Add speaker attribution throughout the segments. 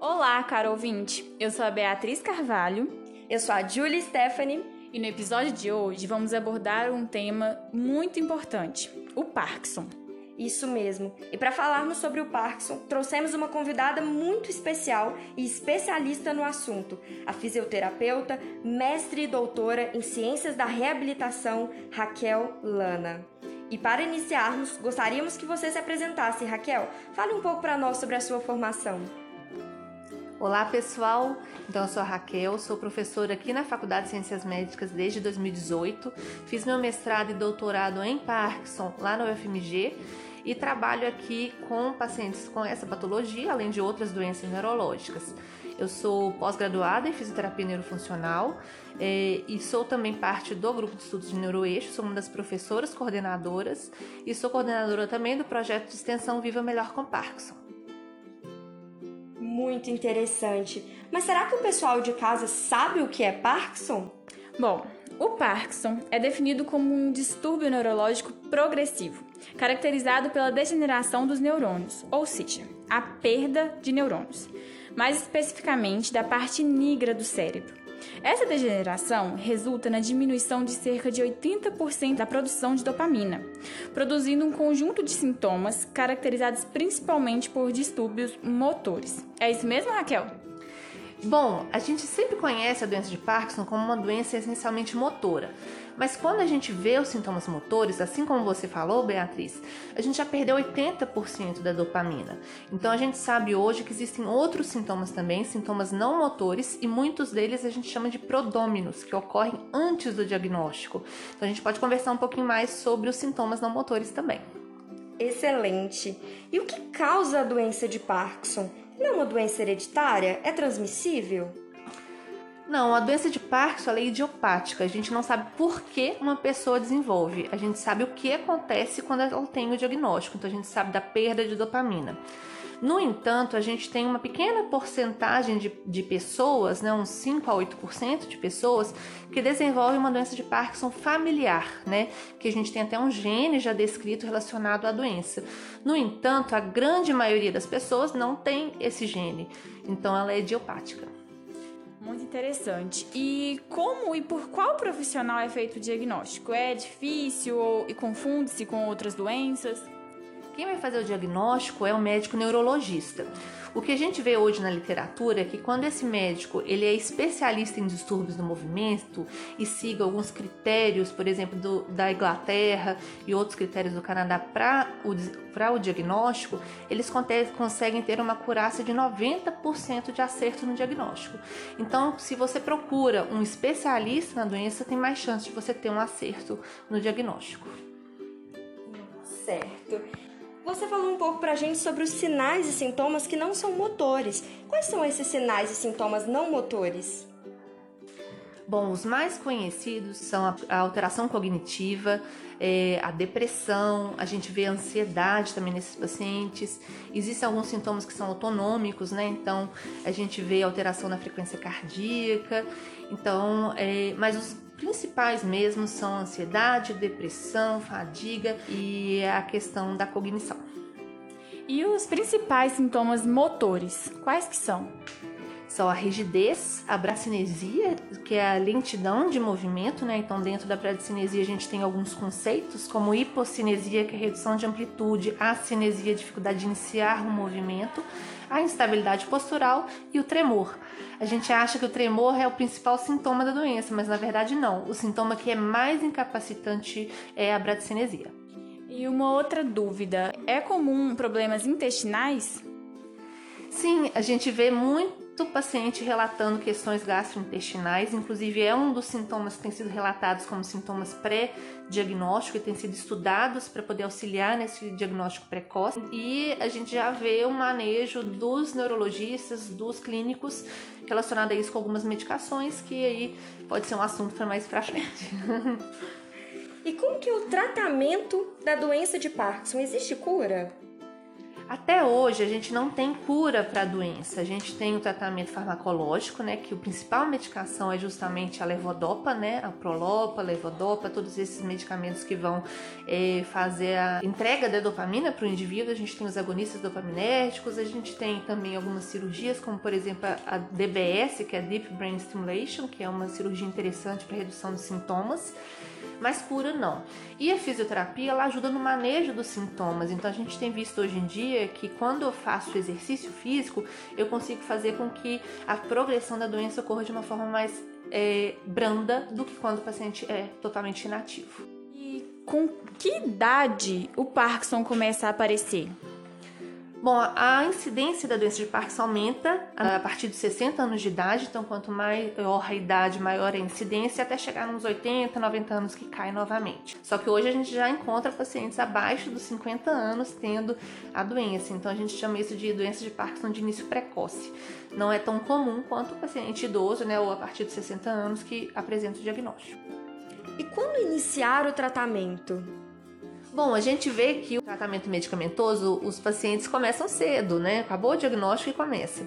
Speaker 1: Olá, caro ouvinte. Eu sou a Beatriz Carvalho.
Speaker 2: Eu sou a Julie Stephanie.
Speaker 1: E no episódio de hoje vamos abordar um tema muito importante: o Parkinson.
Speaker 2: Isso mesmo. E para falarmos sobre o Parkinson, trouxemos uma convidada muito especial e especialista no assunto, a fisioterapeuta, mestre e doutora em ciências da reabilitação, Raquel Lana. E para iniciarmos, gostaríamos que você se apresentasse, Raquel. Fale um pouco para nós sobre a sua formação.
Speaker 3: Olá pessoal, então eu sou a Raquel, sou professora aqui na Faculdade de Ciências Médicas desde 2018, fiz meu mestrado e doutorado em Parkinson lá na UFMG e trabalho aqui com pacientes com essa patologia, além de outras doenças neurológicas. Eu sou pós-graduada em fisioterapia neurofuncional é, e sou também parte do grupo de estudos de neuroeixo, sou uma das professoras coordenadoras e sou coordenadora também do projeto de extensão Viva Melhor com Parkinson
Speaker 2: muito interessante. Mas será que o pessoal de casa sabe o que é Parkinson?
Speaker 1: Bom, o Parkinson é definido como um distúrbio neurológico progressivo, caracterizado pela degeneração dos neurônios, ou seja, a perda de neurônios, mais especificamente da parte negra do cérebro. Essa degeneração resulta na diminuição de cerca de 80% da produção de dopamina, produzindo um conjunto de sintomas caracterizados principalmente por distúrbios motores. É isso mesmo, Raquel?
Speaker 3: Bom, a gente sempre conhece a doença de Parkinson como uma doença essencialmente motora. Mas quando a gente vê os sintomas motores, assim como você falou, Beatriz, a gente já perdeu 80% da dopamina. Então a gente sabe hoje que existem outros sintomas também, sintomas não motores, e muitos deles a gente chama de prodôminos, que ocorrem antes do diagnóstico. Então a gente pode conversar um pouquinho mais sobre os sintomas não motores também.
Speaker 2: Excelente! E o que causa a doença de Parkinson? Não é uma doença hereditária? É transmissível?
Speaker 3: Não, a doença de Parkinson é idiopática. A gente não sabe por que uma pessoa desenvolve. A gente sabe o que acontece quando ela tem o diagnóstico. Então a gente sabe da perda de dopamina. No entanto, a gente tem uma pequena porcentagem de, de pessoas, né, uns 5 a 8% de pessoas, que desenvolvem uma doença de Parkinson familiar, né, que a gente tem até um gene já descrito relacionado à doença. No entanto, a grande maioria das pessoas não tem esse gene, então ela é idiopática.
Speaker 1: Muito interessante. E como e por qual profissional é feito o diagnóstico? É difícil ou, e confunde-se com outras doenças?
Speaker 3: Quem vai fazer o diagnóstico é o médico neurologista. O que a gente vê hoje na literatura é que quando esse médico ele é especialista em distúrbios do movimento e siga alguns critérios, por exemplo, do, da Inglaterra e outros critérios do Canadá para o, o diagnóstico, eles conseguem ter uma curácia de 90% de acerto no diagnóstico. Então, se você procura um especialista na doença, tem mais chance de você ter um acerto no diagnóstico.
Speaker 2: Certo. Você falou um pouco pra gente sobre os sinais e sintomas que não são motores. Quais são esses sinais e sintomas não motores?
Speaker 3: Bom, os mais conhecidos são a alteração cognitiva, é, a depressão, a gente vê a ansiedade também nesses pacientes. Existem alguns sintomas que são autonômicos, né? Então a gente vê alteração na frequência cardíaca. Então, é, mas os principais mesmo são ansiedade, depressão, fadiga e a questão da cognição.
Speaker 1: E os principais sintomas motores, quais que são?
Speaker 3: São a rigidez, a bracinesia, que é a lentidão de movimento, né? Então, dentro da bracinesia a gente tem alguns conceitos, como hipocinesia, que é redução de amplitude, a cinesia, dificuldade de iniciar o movimento, a instabilidade postural e o tremor. A gente acha que o tremor é o principal sintoma da doença, mas na verdade não. O sintoma que é mais incapacitante é a bradicinesia.
Speaker 1: E uma outra dúvida: é comum problemas intestinais?
Speaker 3: Sim, a gente vê muito paciente relatando questões gastrointestinais, inclusive é um dos sintomas que tem sido relatados como sintomas pré-diagnóstico e tem sido estudados para poder auxiliar nesse diagnóstico precoce. E a gente já vê o manejo dos neurologistas, dos clínicos relacionado a isso com algumas medicações, que aí pode ser um assunto para mais para frente.
Speaker 2: e como que é o tratamento da doença de Parkinson? Existe cura?
Speaker 3: Até hoje a gente não tem cura para a doença. A gente tem o tratamento farmacológico, né, que o principal medicação é justamente a levodopa, né, a prolopa, a levodopa, todos esses medicamentos que vão é, fazer a entrega da dopamina para o indivíduo. A gente tem os agonistas dopaminérgicos, a gente tem também algumas cirurgias, como por exemplo a DBS, que é Deep Brain Stimulation, que é uma cirurgia interessante para redução dos sintomas mas cura não. E a fisioterapia ela ajuda no manejo dos sintomas. Então a gente tem visto hoje em dia que quando eu faço exercício físico, eu consigo fazer com que a progressão da doença ocorra de uma forma mais é, branda do que quando o paciente é totalmente inativo.
Speaker 1: E com que idade o Parkinson começa a aparecer?
Speaker 3: Bom, a incidência da doença de Parkinson aumenta a partir dos 60 anos de idade, então quanto maior a idade, maior a incidência, até chegar nos 80, 90 anos que cai novamente. Só que hoje a gente já encontra pacientes abaixo dos 50 anos tendo a doença, então a gente chama isso de doença de Parkinson de início precoce. Não é tão comum quanto o paciente idoso, né, ou a partir dos 60 anos que apresenta o diagnóstico.
Speaker 2: E quando iniciar o tratamento?
Speaker 3: Bom, a gente vê que o tratamento medicamentoso, os pacientes começam cedo, né? Acabou o diagnóstico e começa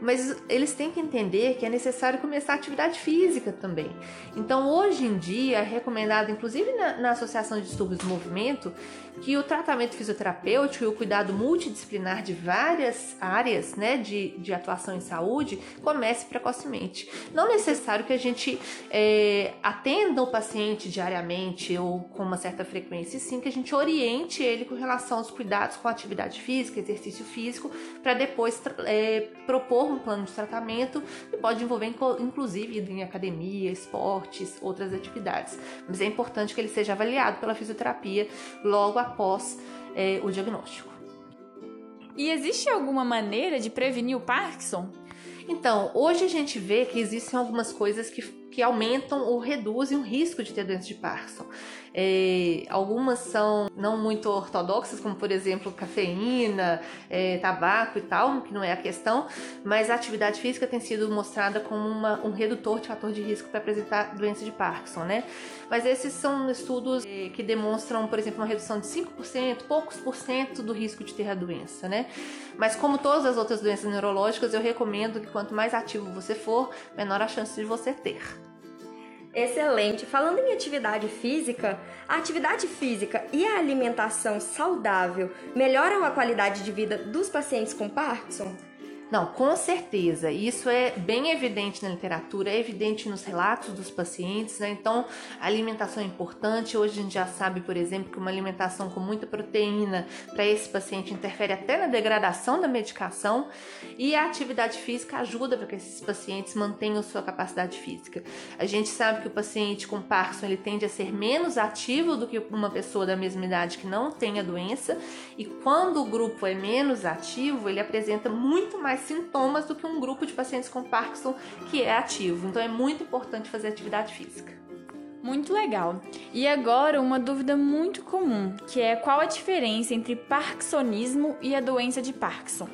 Speaker 3: mas eles têm que entender que é necessário começar a atividade física também. Então, hoje em dia, é recomendado, inclusive na, na Associação de Distúrbios do Movimento, que o tratamento fisioterapêutico e o cuidado multidisciplinar de várias áreas né, de, de atuação em saúde comece precocemente. Não é necessário que a gente é, atenda o paciente diariamente ou com uma certa frequência, e sim que a gente oriente ele com relação aos cuidados com atividade física, exercício físico, para depois é, propor um plano de tratamento e pode envolver inclusive ir em academia, esportes, outras atividades. Mas é importante que ele seja avaliado pela fisioterapia logo após é, o diagnóstico.
Speaker 1: E existe alguma maneira de prevenir o Parkinson?
Speaker 3: Então, hoje a gente vê que existem algumas coisas que, que aumentam ou reduzem o risco de ter doença de Parkinson. É, algumas são não muito ortodoxas, como por exemplo cafeína, é, tabaco e tal, que não é a questão, mas a atividade física tem sido mostrada como uma, um redutor de fator de risco para apresentar doença de Parkinson, né? Mas esses são estudos é, que demonstram, por exemplo, uma redução de 5%, poucos por cento do risco de ter a doença, né? Mas como todas as outras doenças neurológicas, eu recomendo que quanto mais ativo você for, menor a chance de você ter.
Speaker 2: Excelente. Falando em atividade física, a atividade física e a alimentação saudável melhoram a qualidade de vida dos pacientes com Parkinson?
Speaker 3: Não, com certeza. Isso é bem evidente na literatura, é evidente nos relatos dos pacientes, né? Então, a alimentação é importante. Hoje a gente já sabe, por exemplo, que uma alimentação com muita proteína para esse paciente interfere até na degradação da medicação e a atividade física ajuda para que esses pacientes mantenham sua capacidade física. A gente sabe que o paciente com Parkinson ele tende a ser menos ativo do que uma pessoa da mesma idade que não tem a doença e quando o grupo é menos ativo, ele apresenta muito mais mais sintomas do que um grupo de pacientes com Parkinson que é ativo. Então é muito importante fazer atividade física.
Speaker 1: Muito legal. E agora uma dúvida muito comum, que é qual a diferença entre parkinsonismo e a doença de Parkinson?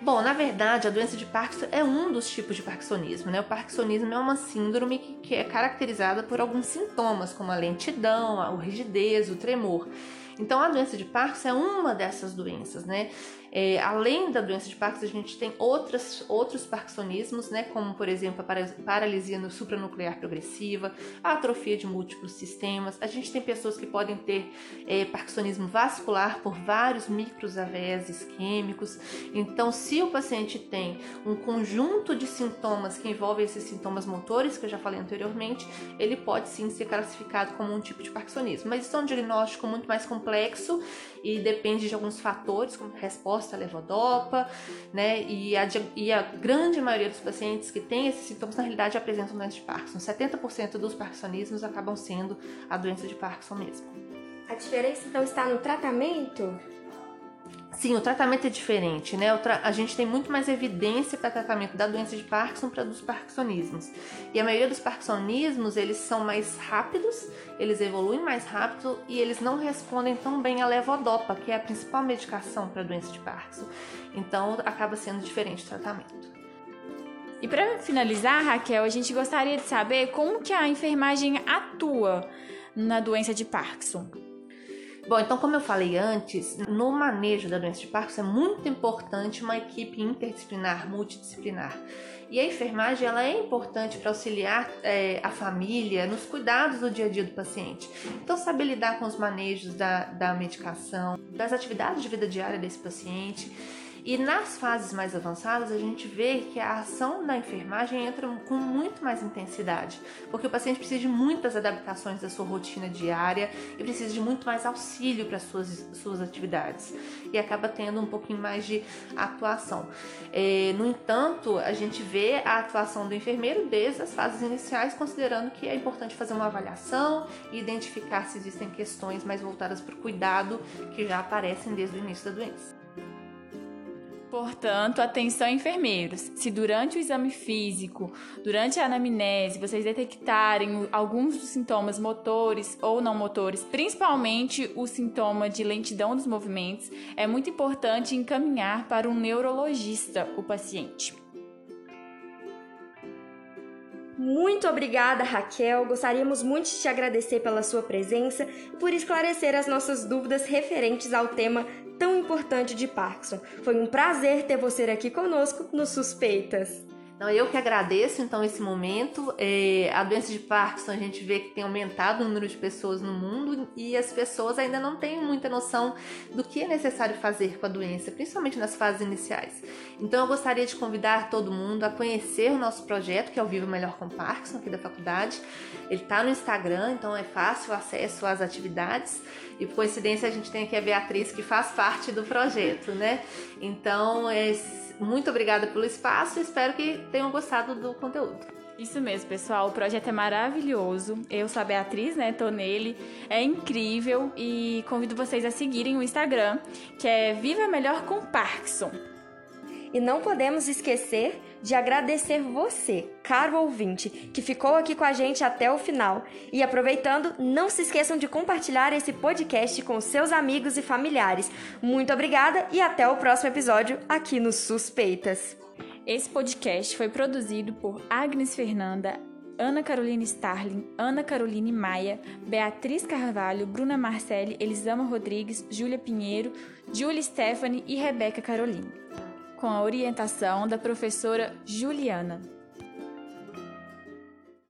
Speaker 3: Bom, na verdade, a doença de Parkinson é um dos tipos de parkinsonismo, né? O parkinsonismo é uma síndrome que, que é caracterizada por alguns sintomas, como a lentidão, a rigidez, o tremor. Então, a doença de Parkinson é uma dessas doenças, né? É, além da doença de Parkinson, a gente tem outras, outros parkinsonismos, né, como por exemplo a paralisia no supranuclear progressiva, a atrofia de múltiplos sistemas. A gente tem pessoas que podem ter é, parkinsonismo vascular por vários micros AVEs isquêmicos. Então, se o paciente tem um conjunto de sintomas que envolvem esses sintomas motores, que eu já falei anteriormente, ele pode sim ser classificado como um tipo de parkinsonismo. Mas isso é um diagnóstico muito mais complexo e depende de alguns fatores, como resposta à levodopa, né? E a, e a grande maioria dos pacientes que têm esses sintomas, na realidade, apresentam doença de Parkinson. 70% dos parkinsonismos acabam sendo a doença de Parkinson mesmo.
Speaker 2: A diferença, então, está no tratamento?
Speaker 3: Sim, o tratamento é diferente, né? A gente tem muito mais evidência para tratamento da doença de Parkinson para dos parkinsonismos. E a maioria dos parkinsonismos, eles são mais rápidos, eles evoluem mais rápido e eles não respondem tão bem à levodopa, que é a principal medicação para a doença de Parkinson. Então, acaba sendo diferente o tratamento.
Speaker 1: E para finalizar, Raquel, a gente gostaria de saber como que a enfermagem atua na doença de Parkinson.
Speaker 3: Bom, então como eu falei antes, no manejo da doença de Parkinson é muito importante uma equipe interdisciplinar, multidisciplinar. E a enfermagem ela é importante para auxiliar é, a família nos cuidados do dia a dia do paciente. Então, saber lidar com os manejos da, da medicação, das atividades de vida diária desse paciente e nas fases mais avançadas, a gente vê que a ação da enfermagem entra com muito mais intensidade, porque o paciente precisa de muitas adaptações da sua rotina diária e precisa de muito mais auxílio para suas suas atividades e acaba tendo um pouquinho mais de atuação. É, no entanto, a gente vê a atuação do enfermeiro desde as fases iniciais, considerando que é importante fazer uma avaliação e identificar se existem questões mais voltadas para o cuidado que já aparecem desde o início da doença.
Speaker 1: Portanto, atenção enfermeiros. Se durante o exame físico, durante a anamnese, vocês detectarem alguns dos sintomas motores ou não motores, principalmente o sintoma de lentidão dos movimentos, é muito importante encaminhar para um neurologista o paciente.
Speaker 2: Muito obrigada, Raquel. Gostaríamos muito de te agradecer pela sua presença e por esclarecer as nossas dúvidas referentes ao tema importante de Parkinson. Foi um prazer ter você aqui conosco no Suspeitas.
Speaker 3: Então, eu que agradeço então esse momento. É, a doença de Parkinson a gente vê que tem aumentado o número de pessoas no mundo e as pessoas ainda não têm muita noção do que é necessário fazer com a doença, principalmente nas fases iniciais. Então, eu gostaria de convidar todo mundo a conhecer o nosso projeto, que é o Vivo Melhor com Parkinson, aqui da faculdade. Ele está no Instagram, então é fácil o acesso às atividades. E por coincidência, a gente tem aqui a Beatriz, que faz parte do projeto, né? Então, é muito obrigada pelo espaço espero que tenham gostado do conteúdo.
Speaker 1: Isso mesmo, pessoal. O projeto é maravilhoso. Eu sou a Beatriz, né? Tô nele. É incrível e convido vocês a seguirem o Instagram, que é Viva Melhor com Parkinson.
Speaker 2: E não podemos esquecer de agradecer você, caro ouvinte, que ficou aqui com a gente até o final. E aproveitando, não se esqueçam de compartilhar esse podcast com seus amigos e familiares. Muito obrigada e até o próximo episódio aqui no Suspeitas.
Speaker 1: Esse podcast foi produzido por Agnes Fernanda, Ana Carolina Starling, Ana Caroline Maia, Beatriz Carvalho, Bruna Marcelli, Elisama Rodrigues, Júlia Pinheiro, Júlia Stephanie e Rebeca Caroline com a orientação da professora Juliana.